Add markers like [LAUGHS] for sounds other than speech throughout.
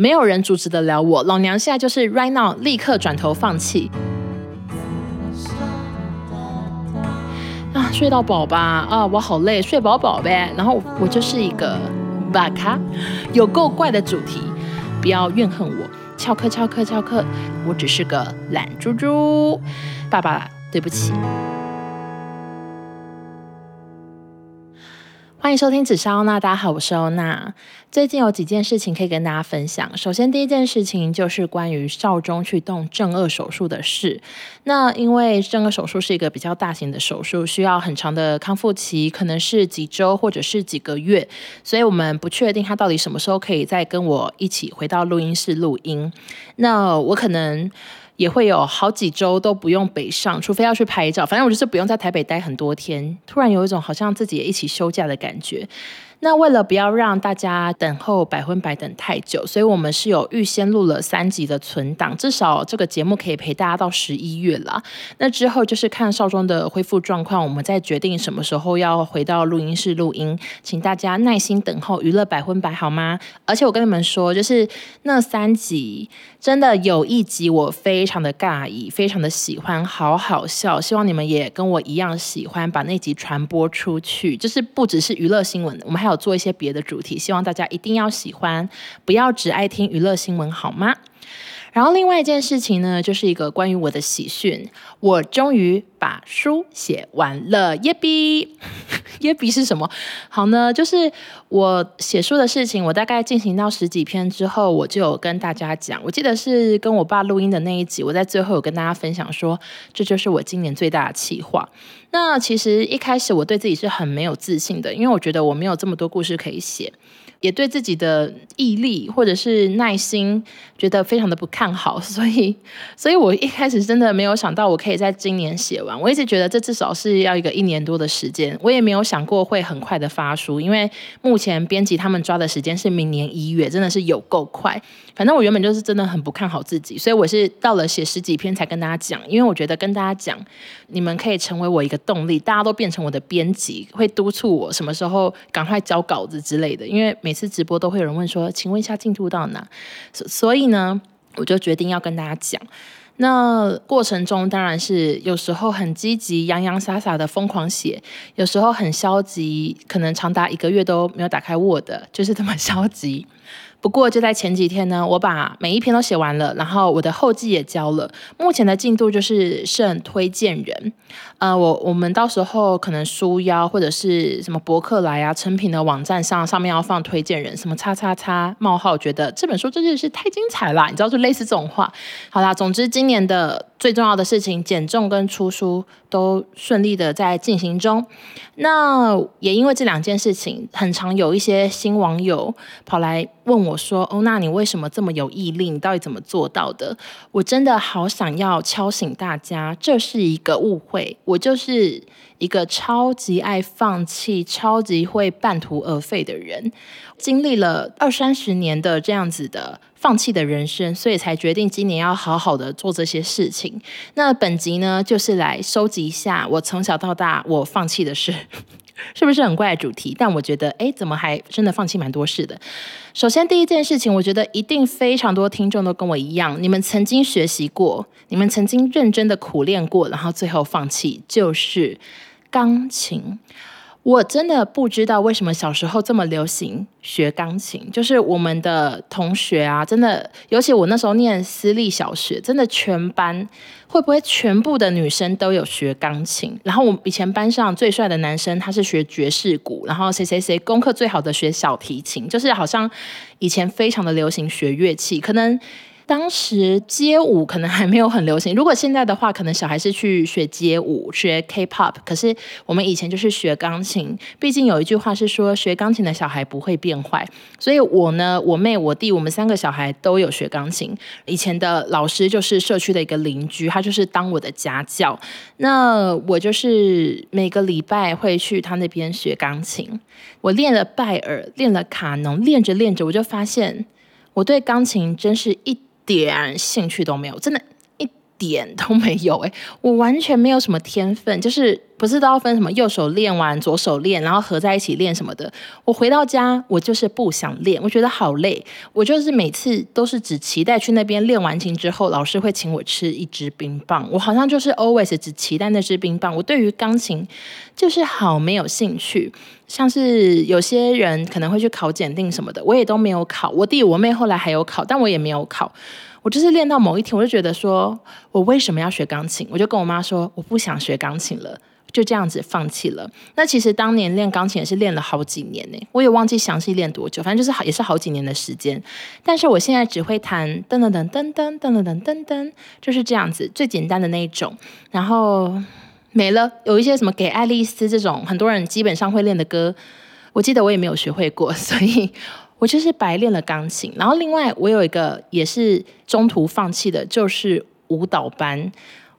没有人阻止得了我。老娘现在就是 right now，立刻转头放弃。啊，睡到饱吧！啊，我好累，睡饱饱呗。然后我就是一个巴卡，有够怪的主题，不要怨恨我。翘课，翘课，翘课，我只是个懒猪猪。爸爸，对不起。欢迎收听紫砂欧娜，大家好，我是欧娜。最近有几件事情可以跟大家分享。首先，第一件事情就是关于少中去动正顎手术的事。那因为正顎手术是一个比较大型的手术，需要很长的康复期，可能是几周或者是几个月，所以我们不确定他到底什么时候可以再跟我一起回到录音室录音。那我可能。也会有好几周都不用北上，除非要去拍照。反正我就是不用在台北待很多天。突然有一种好像自己也一起休假的感觉。那为了不要让大家等候百分百等太久，所以我们是有预先录了三集的存档，至少这个节目可以陪大家到十一月了。那之后就是看少中的恢复状况，我们再决定什么时候要回到录音室录音，请大家耐心等候，娱乐百分百好吗？而且我跟你们说，就是那三集真的有一集我非常的尬意，非常的喜欢，好好笑，希望你们也跟我一样喜欢，把那集传播出去。就是不只是娱乐新闻，我们还有做一些别的主题，希望大家一定要喜欢，不要只爱听娱乐新闻，好吗？然后另外一件事情呢，就是一个关于我的喜讯，我终于把书写完了，耶比，[LAUGHS] 耶比是什么？好呢，就是我写书的事情，我大概进行到十几篇之后，我就有跟大家讲，我记得是跟我爸录音的那一集，我在最后有跟大家分享说，这就是我今年最大的企划。那其实一开始我对自己是很没有自信的，因为我觉得我没有这么多故事可以写。也对自己的毅力或者是耐心觉得非常的不看好，所以，所以我一开始真的没有想到我可以在今年写完。我一直觉得这至少是要一个一年多的时间，我也没有想过会很快的发书，因为目前编辑他们抓的时间是明年一月，真的是有够快。反正我原本就是真的很不看好自己，所以我是到了写十几篇才跟大家讲，因为我觉得跟大家讲，你们可以成为我一个动力，大家都变成我的编辑，会督促我什么时候赶快交稿子之类的，因为每次直播都会有人问说，请问一下进度到哪？所以呢，我就决定要跟大家讲。那过程中当然是有时候很积极、洋洋洒洒的疯狂写，有时候很消极，可能长达一个月都没有打开 Word，就是这么消极。不过就在前几天呢，我把每一篇都写完了，然后我的后记也交了。目前的进度就是剩推荐人，呃，我我们到时候可能书腰或者是什么博客来啊、成品的网站上，上面要放推荐人，什么叉叉叉冒号，觉得这本书真的是太精彩了，你知道就类似这种话。好啦，总之今年的最重要的事情，减重跟出书都顺利的在进行中。那也因为这两件事情，很常有一些新网友跑来问我说：“哦，那，你为什么这么有毅力？你到底怎么做到的？”我真的好想要敲醒大家，这是一个误会。我就是一个超级爱放弃、超级会半途而废的人，经历了二三十年的这样子的。放弃的人生，所以才决定今年要好好的做这些事情。那本集呢，就是来收集一下我从小到大我放弃的事，是不是很怪的主题？但我觉得，哎，怎么还真的放弃蛮多事的？首先，第一件事情，我觉得一定非常多听众都跟我一样，你们曾经学习过，你们曾经认真的苦练过，然后最后放弃，就是钢琴。我真的不知道为什么小时候这么流行学钢琴，就是我们的同学啊，真的，尤其我那时候念私立小学，真的全班会不会全部的女生都有学钢琴？然后我以前班上最帅的男生他是学爵士鼓，然后谁谁谁功课最好的学小提琴，就是好像以前非常的流行学乐器，可能。当时街舞可能还没有很流行，如果现在的话，可能小孩是去学街舞、学 K-pop。可是我们以前就是学钢琴，毕竟有一句话是说，学钢琴的小孩不会变坏。所以我呢，我妹、我弟，我们三个小孩都有学钢琴。以前的老师就是社区的一个邻居，他就是当我的家教。那我就是每个礼拜会去他那边学钢琴。我练了拜尔，练了卡农，练着练着，我就发现我对钢琴真是一点兴趣都没有，真的，点都没有诶，我完全没有什么天分，就是不是都要分什么右手练完左手练，然后合在一起练什么的。我回到家，我就是不想练，我觉得好累。我就是每次都是只期待去那边练完琴之后，老师会请我吃一支冰棒。我好像就是 always 只期待那支冰棒。我对于钢琴就是好没有兴趣。像是有些人可能会去考检定什么的，我也都没有考。我弟我妹后来还有考，但我也没有考。我就是练到某一天，我就觉得说，我为什么要学钢琴？我就跟我妈说，我不想学钢琴了，就这样子放弃了。那其实当年练钢琴也是练了好几年呢，我也忘记详细练多久，反正就是好也是好几年的时间。但是我现在只会弹噔噔噔噔噔噔噔噔噔，就是这样子最简单的那一种，然后没了。有一些什么给爱丽丝这种很多人基本上会练的歌，我记得我也没有学会过，所以。我就是白练了钢琴，然后另外我有一个也是中途放弃的，就是舞蹈班。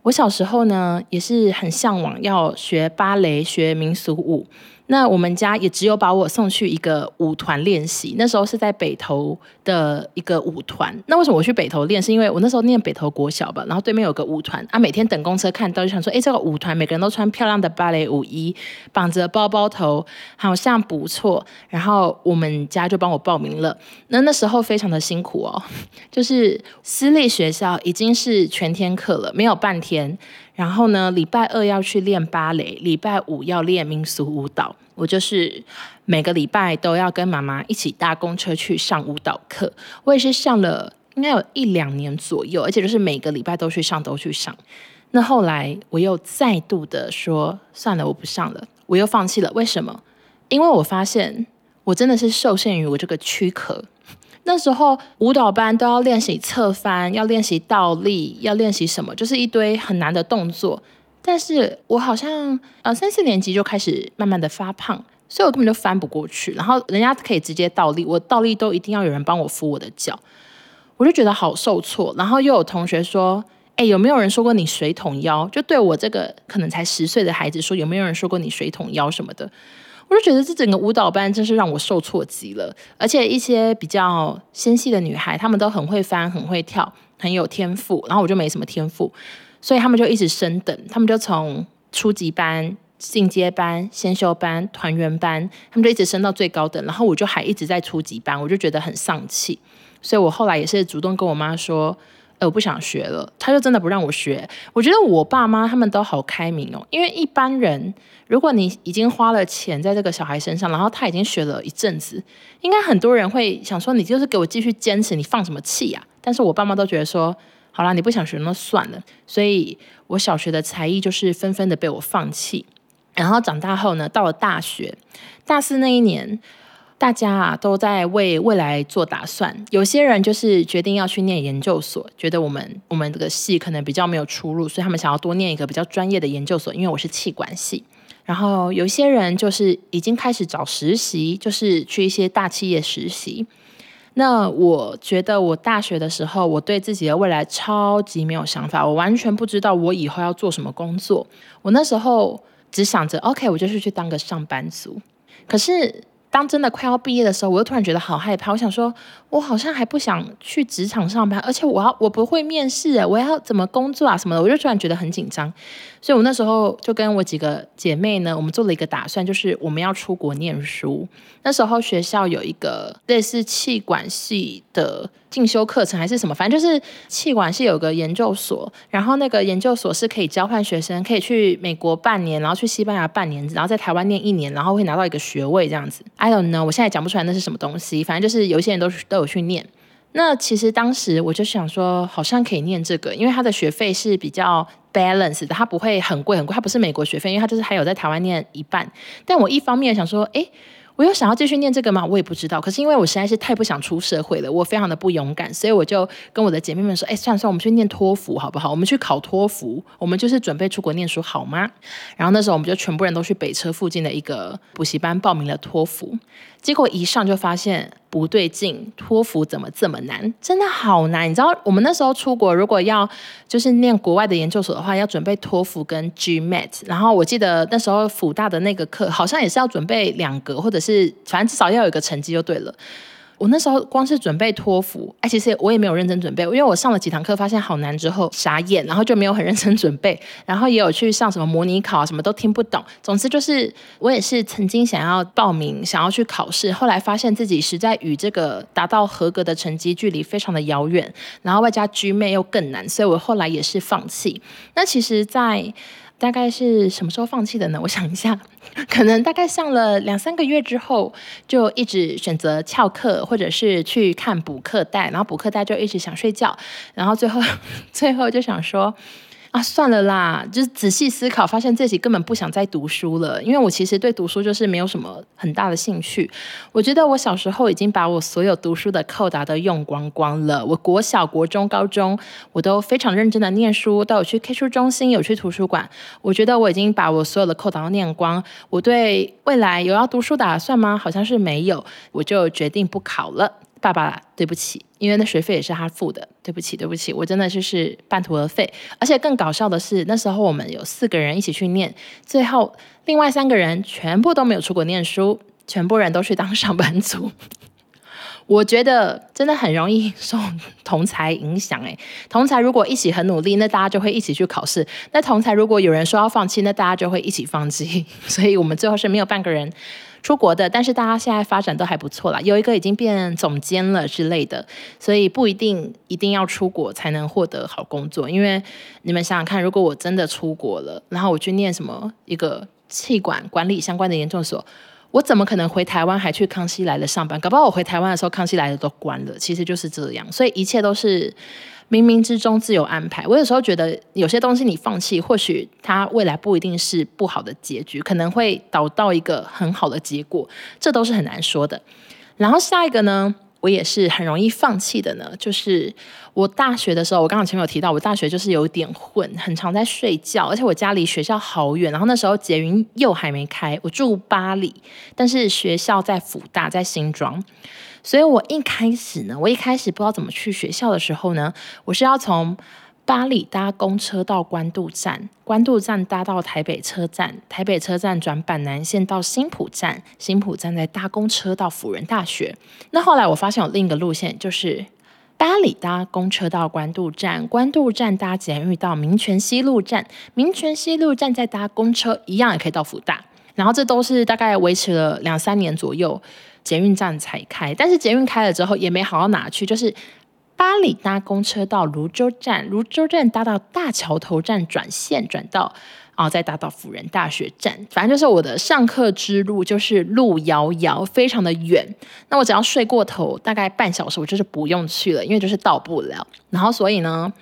我小时候呢也是很向往要学芭蕾、学民俗舞。那我们家也只有把我送去一个舞团练习，那时候是在北投的一个舞团。那为什么我去北投练？是因为我那时候念北投国小吧，然后对面有个舞团啊，每天等公车看到就想说，诶，这个舞团每个人都穿漂亮的芭蕾舞衣，绑着包包头，好像不错。然后我们家就帮我报名了。那那时候非常的辛苦哦，[LAUGHS] 就是私立学校已经是全天课了，没有半天。然后呢，礼拜二要去练芭蕾，礼拜五要练民俗舞蹈。我就是每个礼拜都要跟妈妈一起搭公车去上舞蹈课。我也是上了应该有一两年左右，而且就是每个礼拜都去上，都去上。那后来我又再度的说算了，我不上了，我又放弃了。为什么？因为我发现我真的是受限于我这个躯壳。那时候舞蹈班都要练习侧翻，要练习倒立，要练习什么，就是一堆很难的动作。但是我好像呃三四年级就开始慢慢的发胖，所以我根本就翻不过去。然后人家可以直接倒立，我倒立都一定要有人帮我扶我的脚，我就觉得好受挫。然后又有同学说：“哎，有没有人说过你水桶腰？”就对我这个可能才十岁的孩子说：“有没有人说过你水桶腰什么的？”我就觉得这整个舞蹈班真是让我受挫极了，而且一些比较纤细的女孩，她们都很会翻、很会跳、很有天赋，然后我就没什么天赋，所以她们就一直升等，她们就从初级班、进阶班、先修班、团员班，她们就一直升到最高等，然后我就还一直在初级班，我就觉得很丧气，所以我后来也是主动跟我妈说。我不想学了，他就真的不让我学。我觉得我爸妈他们都好开明哦，因为一般人，如果你已经花了钱在这个小孩身上，然后他已经学了一阵子，应该很多人会想说，你就是给我继续坚持，你放什么气呀？但是我爸妈都觉得说，好啦，你不想学那算了。所以我小学的才艺就是纷纷的被我放弃。然后长大后呢，到了大学，大四那一年。大家啊都在为未来做打算，有些人就是决定要去念研究所，觉得我们我们这个系可能比较没有出路，所以他们想要多念一个比较专业的研究所。因为我是气管系，然后有些人就是已经开始找实习，就是去一些大企业实习。那我觉得我大学的时候，我对自己的未来超级没有想法，我完全不知道我以后要做什么工作。我那时候只想着，OK，我就是去当个上班族。可是。当真的快要毕业的时候，我又突然觉得好害怕。我想说，我好像还不想去职场上班，而且我要我不会面试，我要怎么工作啊什么的，我就突然觉得很紧张。所以我那时候就跟我几个姐妹呢，我们做了一个打算，就是我们要出国念书。那时候学校有一个类似气管系的进修课程还是什么，反正就是气管系有个研究所，然后那个研究所是可以交换学生，可以去美国半年，然后去西班牙半年，然后在台湾念一年，然后会拿到一个学位这样子。I don't know，我现在讲不出来那是什么东西，反正就是有一些人都都有去念。那其实当时我就想说，好像可以念这个，因为他的学费是比较 balance 的，他不会很贵很贵，他不是美国学费，因为他就是还有在台湾念一半。但我一方面想说，诶。我有想要继续念这个吗？我也不知道。可是因为我实在是太不想出社会了，我非常的不勇敢，所以我就跟我的姐妹们说：“哎，算了算了，我们去念托福好不好？我们去考托福，我们就是准备出国念书好吗？”然后那时候我们就全部人都去北车附近的一个补习班报名了托福。结果一上就发现不对劲，托福怎么这么难？真的好难！你知道我们那时候出国，如果要就是念国外的研究所的话，要准备托福跟 GMAT。然后我记得那时候辅大的那个课好像也是要准备两个，或者是反正至少要有一个成绩就对了。我那时候光是准备托福，哎，其实我也没有认真准备，因为我上了几堂课，发现好难之后傻眼，然后就没有很认真准备，然后也有去上什么模拟考，什么都听不懂。总之就是我也是曾经想要报名，想要去考试，后来发现自己实在与这个达到合格的成绩距离非常的遥远，然后外加 GMAT 又更难，所以我后来也是放弃。那其实，在大概是什么时候放弃的呢？[LAUGHS] 我想一下，可能大概上了两三个月之后，就一直选择翘课，或者是去看补课带，然后补课带就一直想睡觉，然后最后 [LAUGHS] 最后就想说。啊，算了啦，就是仔细思考，发现自己根本不想再读书了。因为我其实对读书就是没有什么很大的兴趣。我觉得我小时候已经把我所有读书的扣打都用光光了。我国小、国中、高中，我都非常认真的念书，都有去 K 书中心，有去图书馆。我觉得我已经把我所有的扣打都念光。我对未来有要读书打算吗？好像是没有，我就决定不考了。爸爸，对不起，因为那学费也是他付的。对不起，对不起，我真的就是半途而废。而且更搞笑的是，那时候我们有四个人一起去念，最后另外三个人全部都没有出国念书，全部人都去当上班族。我觉得真的很容易受同才影响。诶，同才如果一起很努力，那大家就会一起去考试；那同才如果有人说要放弃，那大家就会一起放弃。[LAUGHS] 所以我们最后是没有半个人。出国的，但是大家现在发展都还不错啦，有一个已经变总监了之类的，所以不一定一定要出国才能获得好工作。因为你们想想看，如果我真的出国了，然后我去念什么一个气管管理相关的研究所，我怎么可能回台湾还去康熙来了上班？搞不好我回台湾的时候，康熙来了都关了。其实就是这样，所以一切都是。冥冥之中自有安排。我有时候觉得有些东西你放弃，或许它未来不一定是不好的结局，可能会导到一个很好的结果，这都是很难说的。然后下一个呢，我也是很容易放弃的呢，就是我大学的时候，我刚刚前面有提到，我大学就是有点混，很常在睡觉，而且我家离学校好远，然后那时候捷运又还没开，我住巴黎，但是学校在辅大，在新庄。所以我一开始呢，我一开始不知道怎么去学校的时候呢，我是要从八里搭公车到关渡站，关渡站搭到台北车站，台北车站转板南线到新埔站，新埔站再搭公车到辅仁大学。那后来我发现有另一个路线，就是八里搭公车到关渡站，关渡站搭捷运到民权西路站，民权西路站再搭公车，一样也可以到辅大。然后这都是大概维持了两三年左右。捷运站才开，但是捷运开了之后也没好到哪去，就是巴里搭公车到泸州站，泸州站搭到大桥头站转线转到，然后再搭到辅仁大学站。反正就是我的上课之路就是路遥遥，非常的远。那我只要睡过头，大概半小时我就是不用去了，因为就是到不了。然后所以呢，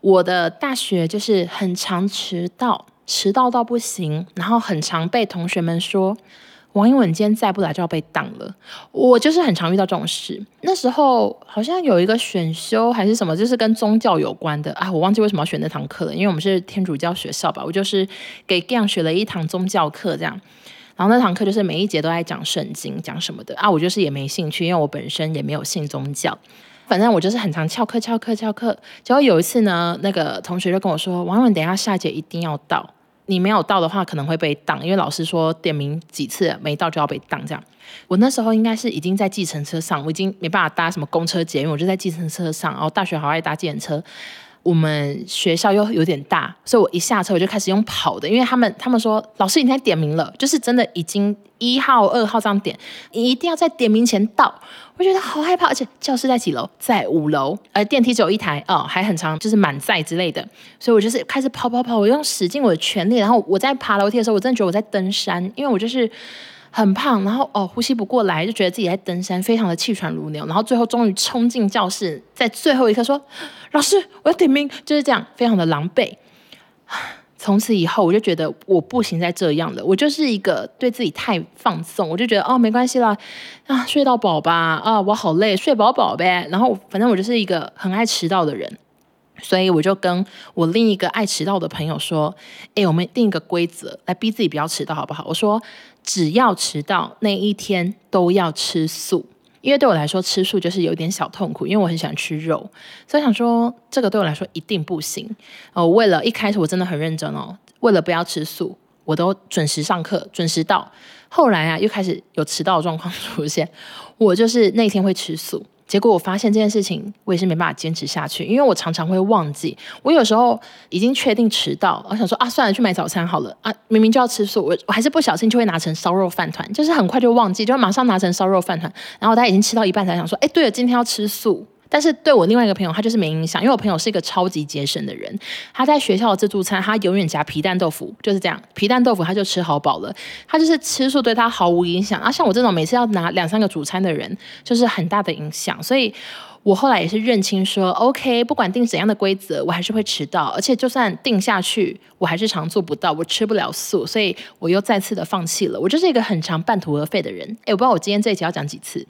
我的大学就是很常迟到，迟到到不行，然后很常被同学们说。王英文今天再不来就要被挡了，我就是很常遇到这种事。那时候好像有一个选修还是什么，就是跟宗教有关的啊，我忘记为什么要选那堂课了，因为我们是天主教学校吧，我就是给 Gang 学了一堂宗教课这样。然后那堂课就是每一节都在讲圣经，讲什么的啊，我就是也没兴趣，因为我本身也没有信宗教。反正我就是很常翘课、翘课、翘课。结果有一次呢，那个同学就跟我说：“王英文，等一下下节一定要到。”你没有到的话，可能会被挡，因为老师说点名几次没到就要被挡。这样，我那时候应该是已经在计程车上，我已经没办法搭什么公车接，因为，我就在计程车上。哦大学好爱搭计程车，我们学校又有点大，所以我一下车我就开始用跑的，因为他们他们说老师你在点名了，就是真的已经一号二号这样点，你一定要在点名前到。我觉得好害怕，而且教室在几楼？在五楼，而电梯只有一台哦，还很长，就是满载之类的。所以我就是开始跑跑跑，我用使尽我的全力。然后我在爬楼梯的时候，我真的觉得我在登山，因为我就是很胖，然后哦呼吸不过来，就觉得自己在登山，非常的气喘如牛。然后最后终于冲进教室，在最后一刻说：“老师，我要点名。”就是这样，非常的狼狈。[SIGHS] 从此以后，我就觉得我不行再这样了。我就是一个对自己太放纵，我就觉得哦，没关系啦，啊，睡到饱吧，啊，我好累，睡饱饱呗。然后反正我就是一个很爱迟到的人，所以我就跟我另一个爱迟到的朋友说：“诶，我们定一个规则，来逼自己不要迟到，好不好？”我说：“只要迟到那一天都要吃素。”因为对我来说吃素就是有点小痛苦，因为我很喜欢吃肉，所以想说这个对我来说一定不行。哦，为了一开始我真的很认真哦，为了不要吃素，我都准时上课，准时到。后来啊，又开始有迟到的状况出现，我就是那天会吃素。结果我发现这件事情，我也是没办法坚持下去，因为我常常会忘记。我有时候已经确定迟到，我想说啊，算了，去买早餐好了啊，明明就要吃素，我我还是不小心就会拿成烧肉饭团，就是很快就忘记，就会马上拿成烧肉饭团，然后他已经吃到一半才想说，哎，对了，今天要吃素。但是对我另外一个朋友，他就是没影响，因为我朋友是一个超级节省的人。他在学校的自助餐，他永远夹皮蛋豆腐，就是这样，皮蛋豆腐他就吃好饱了。他就是吃素对他毫无影响啊。像我这种每次要拿两三个主餐的人，就是很大的影响。所以。我后来也是认清说，OK，不管定怎样的规则，我还是会迟到，而且就算定下去，我还是常做不到，我吃不了素，所以我又再次的放弃了。我就是一个很常半途而废的人。诶，我不知道我今天这一集要讲几次，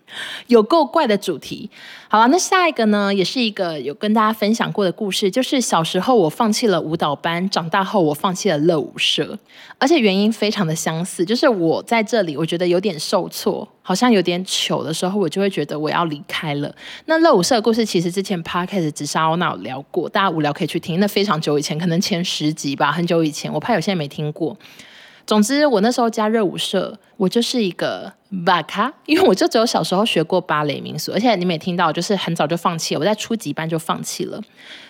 有够怪的主题。好了，那下一个呢，也是一个有跟大家分享过的故事，就是小时候我放弃了舞蹈班，长大后我放弃了乐舞社，而且原因非常的相似，就是我在这里我觉得有点受挫。好像有点糗的时候，我就会觉得我要离开了。那乐舞社的故事，其实之前 Podcast 直杀欧娜聊过，大家无聊可以去听。那非常久以前，可能前十集吧，很久以前，我怕有些人没听过。总之，我那时候加热舞社，我就是一个巴卡，因为我就只有小时候学过芭蕾民俗，而且你们也听到，就是很早就放弃了，我在初级班就放弃了，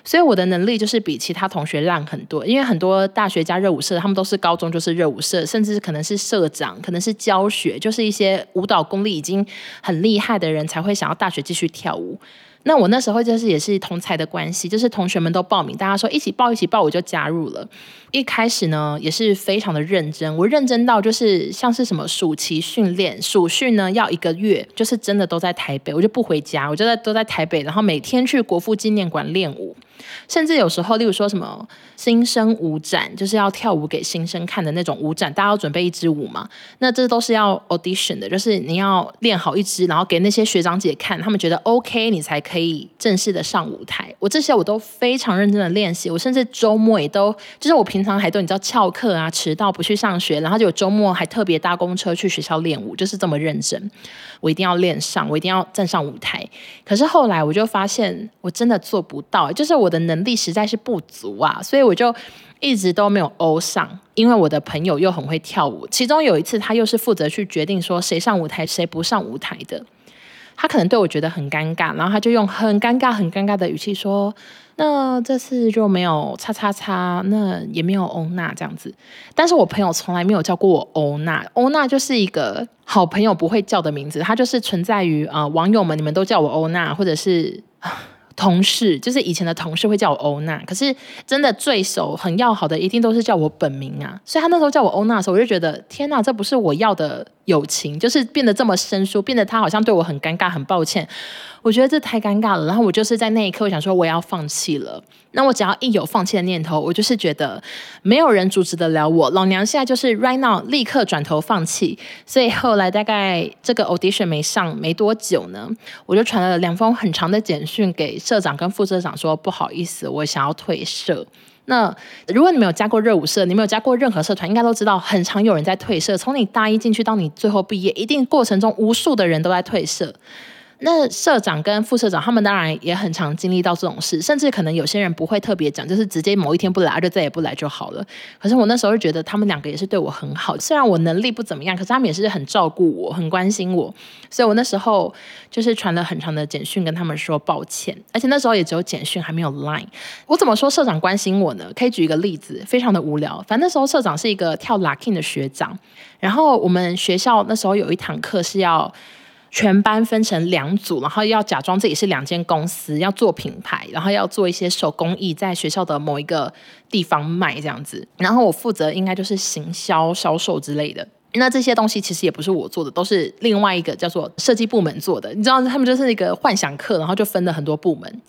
所以我的能力就是比其他同学烂很多。因为很多大学加热舞社，他们都是高中就是热舞社，甚至可能是社长，可能是教学，就是一些舞蹈功力已经很厉害的人才会想要大学继续跳舞。那我那时候就是也是同才的关系，就是同学们都报名，大家说一起报一起报，我就加入了。一开始呢也是非常的认真，我认真到就是像是什么暑期训练，暑训呢要一个月，就是真的都在台北，我就不回家，我就在都在台北，然后每天去国父纪念馆练舞。甚至有时候，例如说什么新生舞展，就是要跳舞给新生看的那种舞展，大家要准备一支舞嘛。那这都是要 audition 的，就是你要练好一支，然后给那些学长姐看，他们觉得 OK，你才可以正式的上舞台。我这些我都非常认真的练习，我甚至周末也都，就是我平常还都你知道翘课啊，迟到不去上学，然后就周末还特别搭公车去学校练舞，就是这么认真。我一定要练上，我一定要站上舞台。可是后来我就发现，我真的做不到，就是我的能力实在是不足啊，所以我就一直都没有欧上。因为我的朋友又很会跳舞，其中有一次他又是负责去决定说谁上舞台谁不上舞台的，他可能对我觉得很尴尬，然后他就用很尴尬很尴尬的语气说。那这次就没有叉叉叉，那也没有欧娜这样子。但是我朋友从来没有叫过我欧娜，欧娜就是一个好朋友不会叫的名字，它就是存在于啊、呃、网友们，你们都叫我欧娜，或者是同事，就是以前的同事会叫我欧娜。可是真的最熟、很要好的，一定都是叫我本名啊。所以他那时候叫我欧娜的时候，我就觉得天哪，这不是我要的友情，就是变得这么生疏，变得他好像对我很尴尬、很抱歉。我觉得这太尴尬了，然后我就是在那一刻，我想说我要放弃了。那我只要一有放弃的念头，我就是觉得没有人阻止得了我。老娘现在就是 right now，立刻转头放弃。所以后来大概这个 audition 没上没多久呢，我就传了两封很长的简讯给社长跟副社长说，不好意思，我想要退社。那如果你没有加过热舞社，你没有加过任何社团，应该都知道，很常有人在退社。从你大一进去到你最后毕业，一定过程中无数的人都在退社。那社长跟副社长他们当然也很常经历到这种事，甚至可能有些人不会特别讲，就是直接某一天不来，就再也不来就好了。可是我那时候就觉得他们两个也是对我很好，虽然我能力不怎么样，可是他们也是很照顾我，很关心我。所以我那时候就是传了很长的简讯跟他们说抱歉，而且那时候也只有简讯还没有 Line。我怎么说社长关心我呢？可以举一个例子，非常的无聊。反正那时候社长是一个跳 Locking 的学长，然后我们学校那时候有一堂课是要。全班分成两组，然后要假装自己是两间公司，要做品牌，然后要做一些手工艺，在学校的某一个地方卖这样子。然后我负责应该就是行销、销售之类的。那这些东西其实也不是我做的，都是另外一个叫做设计部门做的。你知道，他们就是一个幻想课，然后就分了很多部门。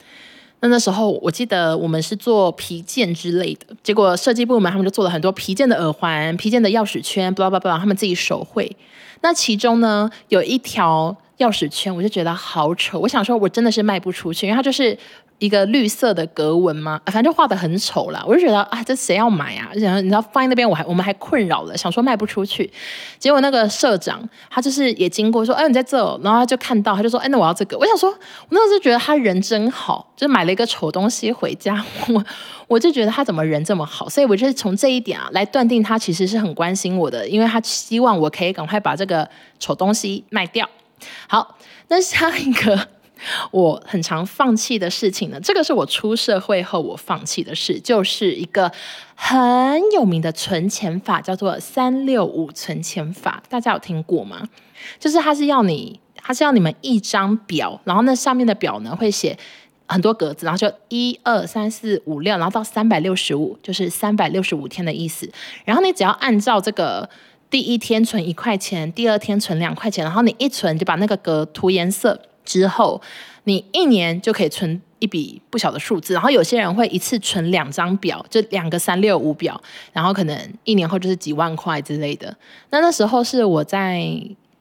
那那时候我记得我们是做皮件之类的，结果设计部门他们就做了很多皮件的耳环、皮件的钥匙圈，巴拉巴拉，他们自己手绘。那其中呢，有一条钥匙圈，我就觉得好丑。我想说，我真的是卖不出去，因为它就是。一个绿色的格纹吗？反正就画得很丑啦。我就觉得啊，这谁要买啊？然后你知道放在那边，我还我们还困扰了，想说卖不出去。结果那个社长他就是也经过说，哎，你在这，然后他就看到，他就说，哎，那我要这个。我想说，我那时候就觉得他人真好，就买了一个丑东西回家。[LAUGHS] 我我就觉得他怎么人这么好，所以我就是从这一点啊来断定他其实是很关心我的，因为他希望我可以赶快把这个丑东西卖掉。好，那下一个。我很常放弃的事情呢，这个是我出社会后我放弃的事，就是一个很有名的存钱法，叫做三六五存钱法。大家有听过吗？就是它是要你，它是要你们一张表，然后那上面的表呢会写很多格子，然后就一二三四五六，然后到三百六十五，就是三百六十五天的意思。然后你只要按照这个第一天存一块钱，第二天存两块钱，然后你一存就把那个格涂颜色。之后，你一年就可以存一笔不小的数字。然后有些人会一次存两张表，就两个三六五表，然后可能一年后就是几万块之类的。那那时候是我在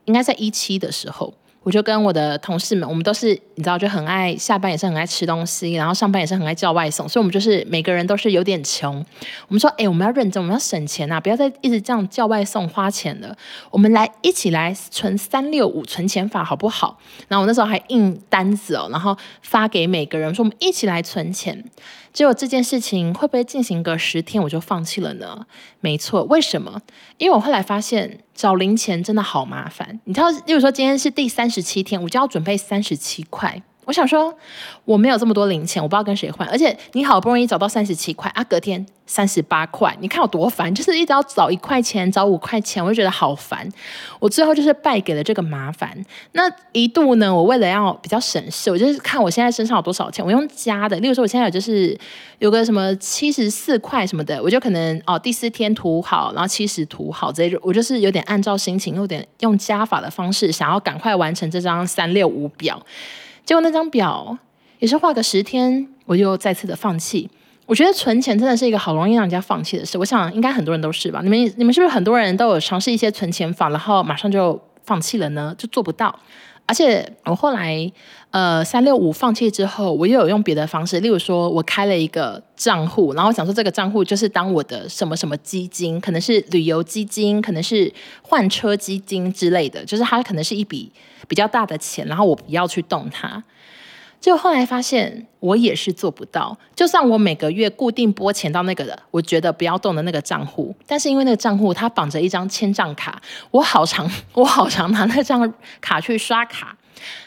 应该在一七的时候。我就跟我的同事们，我们都是你知道，就很爱下班也是很爱吃东西，然后上班也是很爱叫外送，所以我们就是每个人都是有点穷。我们说，哎，我们要认真，我们要省钱呐，不要再一直这样叫外送花钱了。我们来一起来存三六五存钱法，好不好？然后我那时候还印单子哦，然后发给每个人说，我们一起来存钱。结果这件事情会不会进行个十天我就放弃了呢？没错，为什么？因为我后来发现找零钱真的好麻烦。你知道，例如说今天是第三十七天，我就要准备三十七块。我想说，我没有这么多零钱，我不知道跟谁换。而且你好不容易找到三十七块啊，隔天三十八块，你看有多烦，就是一直要找一块钱，找五块钱，我就觉得好烦。我最后就是败给了这个麻烦。那一度呢，我为了要比较省事，我就是看我现在身上有多少钱，我用加的。例如说，我现在有就是有个什么七十四块什么的，我就可能哦第四天涂好，然后七十涂好这，我就是有点按照心情，有点用加法的方式，想要赶快完成这张三六五表。结果那张表也是画个十天，我就再次的放弃。我觉得存钱真的是一个好容易让人家放弃的事。我想应该很多人都是吧？你们你们是不是很多人都有尝试一些存钱法，然后马上就放弃了呢？就做不到。而且我后来呃三六五放弃之后，我又有用别的方式，例如说我开了一个账户，然后想说这个账户就是当我的什么什么基金，可能是旅游基金，可能是换车基金之类的，就是它可能是一笔。比较大的钱，然后我不要去动它，就后来发现我也是做不到。就算我每个月固定拨钱到那个的我觉得不要动的那个账户，但是因为那个账户它绑着一张签账卡，我好常 [LAUGHS] 我好常拿那张卡去刷卡，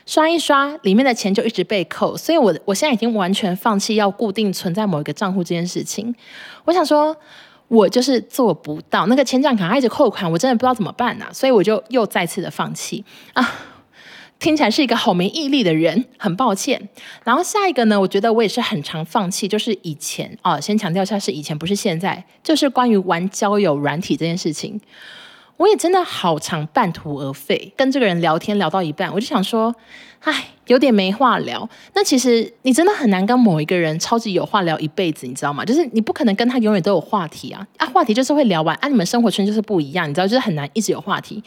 刷一刷里面的钱就一直被扣，所以我我现在已经完全放弃要固定存在某一个账户这件事情。我想说，我就是做不到那个签账卡它一直扣款，我真的不知道怎么办呢、啊，所以我就又再次的放弃啊。听起来是一个好没毅力的人，很抱歉。然后下一个呢，我觉得我也是很常放弃，就是以前啊，先强调一下是以前，不是现在。就是关于玩交友软体这件事情，我也真的好常半途而废。跟这个人聊天聊到一半，我就想说，哎，有点没话聊。那其实你真的很难跟某一个人超级有话聊一辈子，你知道吗？就是你不可能跟他永远都有话题啊，啊，话题就是会聊完啊，你们生活圈就是不一样，你知道，就是很难一直有话题。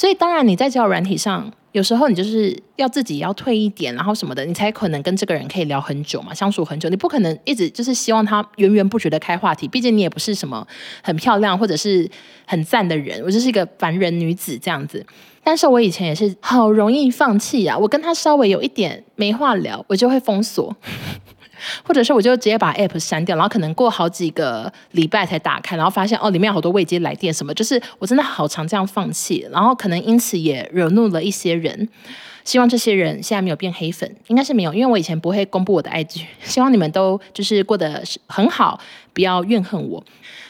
所以当然你在交友软体上。有时候你就是要自己要退一点，然后什么的，你才可能跟这个人可以聊很久嘛，相处很久。你不可能一直就是希望他源源不绝的开话题，毕竟你也不是什么很漂亮或者是很赞的人，我就是一个凡人女子这样子。但是我以前也是好容易放弃啊，我跟他稍微有一点没话聊，我就会封锁。或者是我就直接把 app 删掉，然后可能过好几个礼拜才打开，然后发现哦，里面有好多未接来电什么，就是我真的好常这样放弃，然后可能因此也惹怒了一些人。希望这些人现在没有变黑粉，应该是没有，因为我以前不会公布我的 IG。希望你们都就是过得很好，不要怨恨我。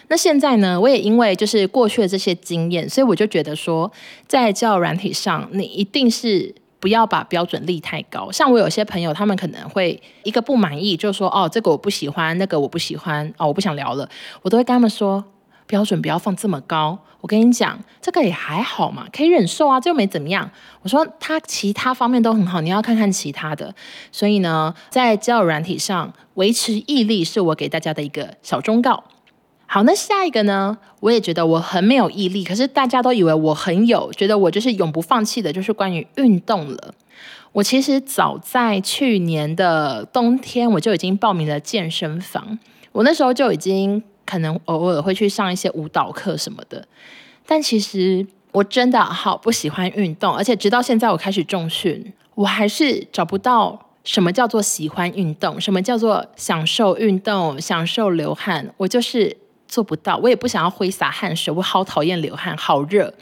那现在呢，我也因为就是过去的这些经验，所以我就觉得说，在教软体上，你一定是。不要把标准立太高，像我有些朋友，他们可能会一个不满意，就说哦，这个我不喜欢，那个我不喜欢，哦，我不想聊了，我都会跟他们说，标准不要放这么高。我跟你讲，这个也还好嘛，可以忍受啊，这又没怎么样。我说他其他方面都很好，你要看看其他的。所以呢，在交友软体上维持毅力，是我给大家的一个小忠告。好，那下一个呢？我也觉得我很没有毅力，可是大家都以为我很有，觉得我就是永不放弃的，就是关于运动了。我其实早在去年的冬天，我就已经报名了健身房。我那时候就已经可能偶尔会去上一些舞蹈课什么的，但其实我真的好不喜欢运动，而且直到现在我开始重训，我还是找不到。什么叫做喜欢运动？什么叫做享受运动？享受流汗？我就是做不到，我也不想要挥洒汗水，我好讨厌流汗，好热。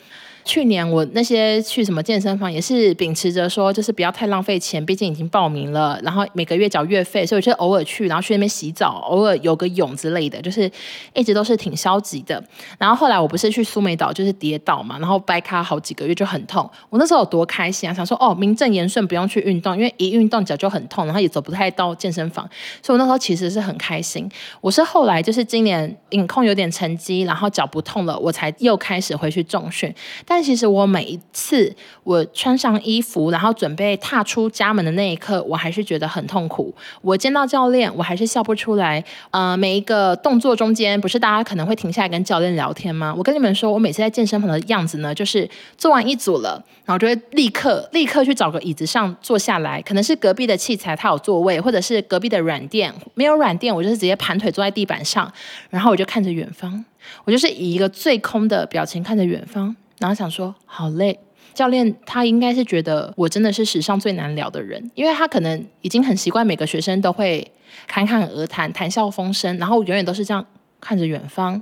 去年我那些去什么健身房也是秉持着说，就是不要太浪费钱，毕竟已经报名了，然后每个月缴月费，所以我就偶尔去，然后去那边洗澡，偶尔游个泳之类的，就是一直都是挺消极的。然后后来我不是去苏梅岛，就是跌倒嘛，然后掰咖好几个月就很痛。我那时候有多开心啊，想说哦，名正言顺不用去运动，因为一运动脚就很痛，然后也走不太到健身房，所以我那时候其实是很开心。我是后来就是今年饮控有点成绩，然后脚不痛了，我才又开始回去重训，但。但其实我每一次我穿上衣服，然后准备踏出家门的那一刻，我还是觉得很痛苦。我见到教练，我还是笑不出来。呃，每一个动作中间，不是大家可能会停下来跟教练聊天吗？我跟你们说，我每次在健身房的样子呢，就是做完一组了，然后就会立刻立刻去找个椅子上坐下来，可能是隔壁的器材它有座位，或者是隔壁的软垫没有软垫，我就是直接盘腿坐在地板上，然后我就看着远方，我就是以一个最空的表情看着远方。然后想说好累，教练他应该是觉得我真的是史上最难聊的人，因为他可能已经很习惯每个学生都会侃侃而谈、谈笑风生，然后永远都是这样看着远方，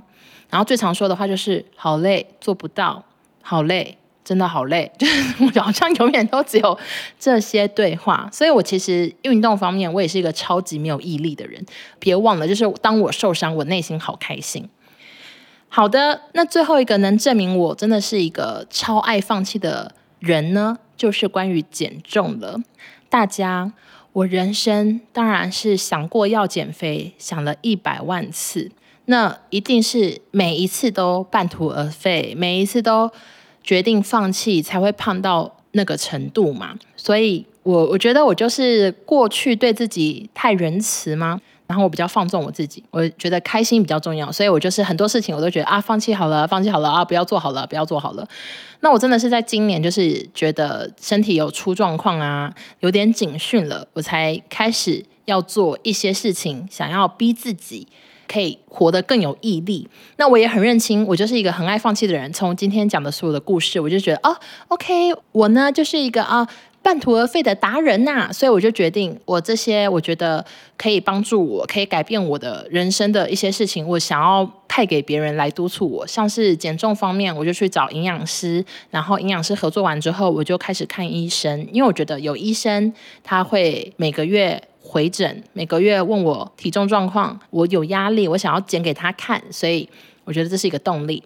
然后最常说的话就是好累，做不到，好累，真的好累，[LAUGHS] 就是我好像永远都只有这些对话，所以我其实运动方面我也是一个超级没有毅力的人，别忘了，就是当我受伤，我内心好开心。好的，那最后一个能证明我真的是一个超爱放弃的人呢，就是关于减重了。大家，我人生当然是想过要减肥，想了一百万次，那一定是每一次都半途而废，每一次都决定放弃，才会胖到那个程度嘛。所以我我觉得我就是过去对自己太仁慈吗？然后我比较放纵我自己，我觉得开心比较重要，所以我就是很多事情我都觉得啊，放弃好了，放弃好了啊，不要做好了，不要做好了。那我真的是在今年，就是觉得身体有出状况啊，有点警讯了，我才开始要做一些事情，想要逼自己可以活得更有毅力。那我也很认清，我就是一个很爱放弃的人。从今天讲的所有的故事，我就觉得啊，OK，我呢就是一个啊。半途而废的达人呐、所以我就决定，我这些我觉得可以帮助我，可以改变我的人生的一些事情，我想要派给别人来督促我。像是减重方面，我就去找营养师，然后营养师合作完之后，我就开始看医生，因为我觉得有医生他会每个月回诊，每个月问我体重状况，我有压力，我想要减给他看，所以我觉得这是一个动力。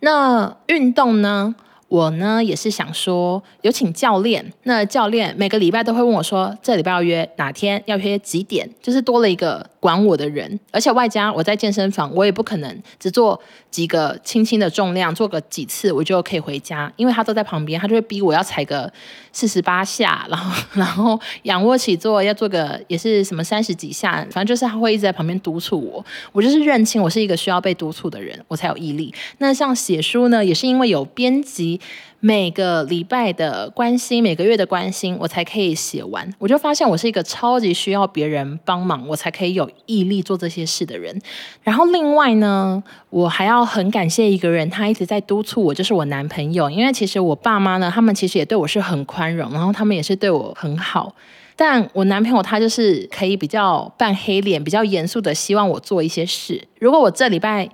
那运动呢？我呢也是想说，有请教练。那教练每个礼拜都会问我说，这礼拜要约哪天，要约几点，就是多了一个管我的人。而且外加我在健身房，我也不可能只做几个轻轻的重量，做个几次我就可以回家，因为他都在旁边，他就会逼我要踩个四十八下，然后然后仰卧起坐要做个也是什么三十几下，反正就是他会一直在旁边督促我。我就是认清我是一个需要被督促的人，我才有毅力。那像写书呢，也是因为有编辑。每个礼拜的关心，每个月的关心，我才可以写完。我就发现我是一个超级需要别人帮忙，我才可以有毅力做这些事的人。然后另外呢，我还要很感谢一个人，他一直在督促我，就是我男朋友。因为其实我爸妈呢，他们其实也对我是很宽容，然后他们也是对我很好。但我男朋友他就是可以比较扮黑脸，比较严肃的希望我做一些事。如果我这礼拜。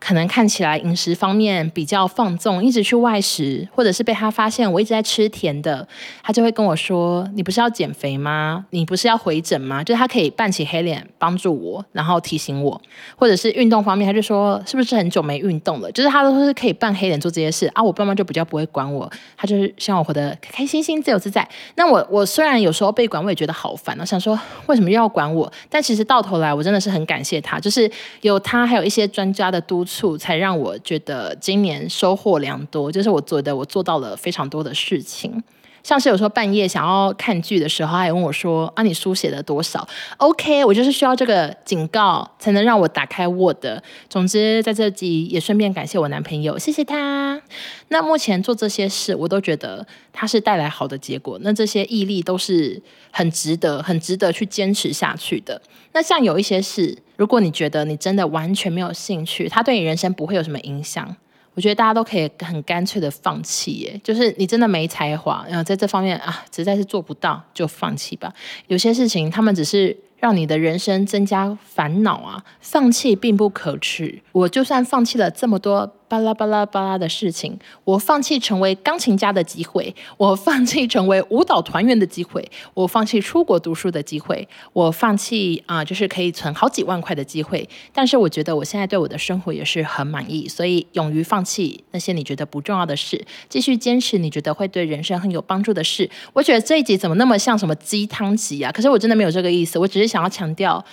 可能看起来饮食方面比较放纵，一直去外食，或者是被他发现我一直在吃甜的，他就会跟我说：“你不是要减肥吗？你不是要回诊吗？”就是他可以扮起黑脸帮助我，然后提醒我，或者是运动方面，他就说：“是不是很久没运动了？”就是他都是可以扮黑脸做这些事啊。我爸妈就比较不会管我，他就是希望我活得开开心心、自由自在。那我我虽然有时候被管，我也觉得好烦。我想说，为什么又要管我？但其实到头来，我真的是很感谢他，就是有他，还有一些专家的督。才让我觉得今年收获良多，就是我觉得，我做到了非常多的事情。像是有时候半夜想要看剧的时候，他还问我说：“啊，你书写了多少？”OK，我就是需要这个警告，才能让我打开 Word。总之，在这集也顺便感谢我男朋友，谢谢他。那目前做这些事，我都觉得他是带来好的结果。那这些毅力都是很值得、很值得去坚持下去的。那像有一些事，如果你觉得你真的完全没有兴趣，它对你人生不会有什么影响。我觉得大家都可以很干脆的放弃，耶，就是你真的没才华，然后在这方面啊，实在是做不到，就放弃吧。有些事情，他们只是让你的人生增加烦恼啊，放弃并不可耻。我就算放弃了这么多。巴拉巴拉巴拉的事情，我放弃成为钢琴家的机会，我放弃成为舞蹈团员的机会，我放弃出国读书的机会，我放弃啊、就是可以存好几万块的机会。但是我觉得我现在对我的生活也是很满意，所以勇于放弃那些你觉得不重要的事，继续坚持你觉得会对人生很有帮助的事。我觉得这一集怎么那么像什么鸡汤集啊？可是我真的没有这个意思，我只是想要强调。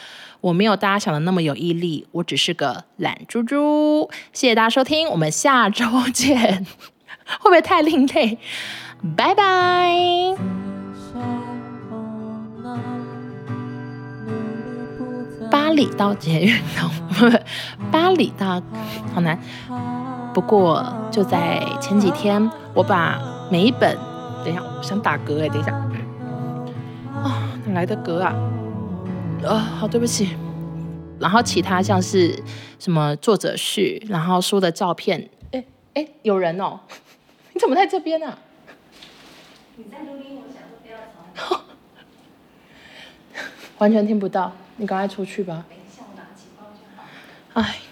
我没有大家想的那么有毅力，我只是个懒猪猪。谢谢大家收听，我们下周见。[LAUGHS] 会不会太另类？拜拜。巴里到捷运到，巴里到好难。不过就在前几天，我把每一本，等一下，我想打嗝哎，等一下。啊、哪来的嗝啊？啊、哦，好，对不起。然后其他像是什么作者序，然后书的照片。哎哎，有人哦？[LAUGHS] 你怎么在这边呢、啊？你在录音，我想说不要吵。完全听不到，你赶快出去吧。等一下，我拿起包就好。哎。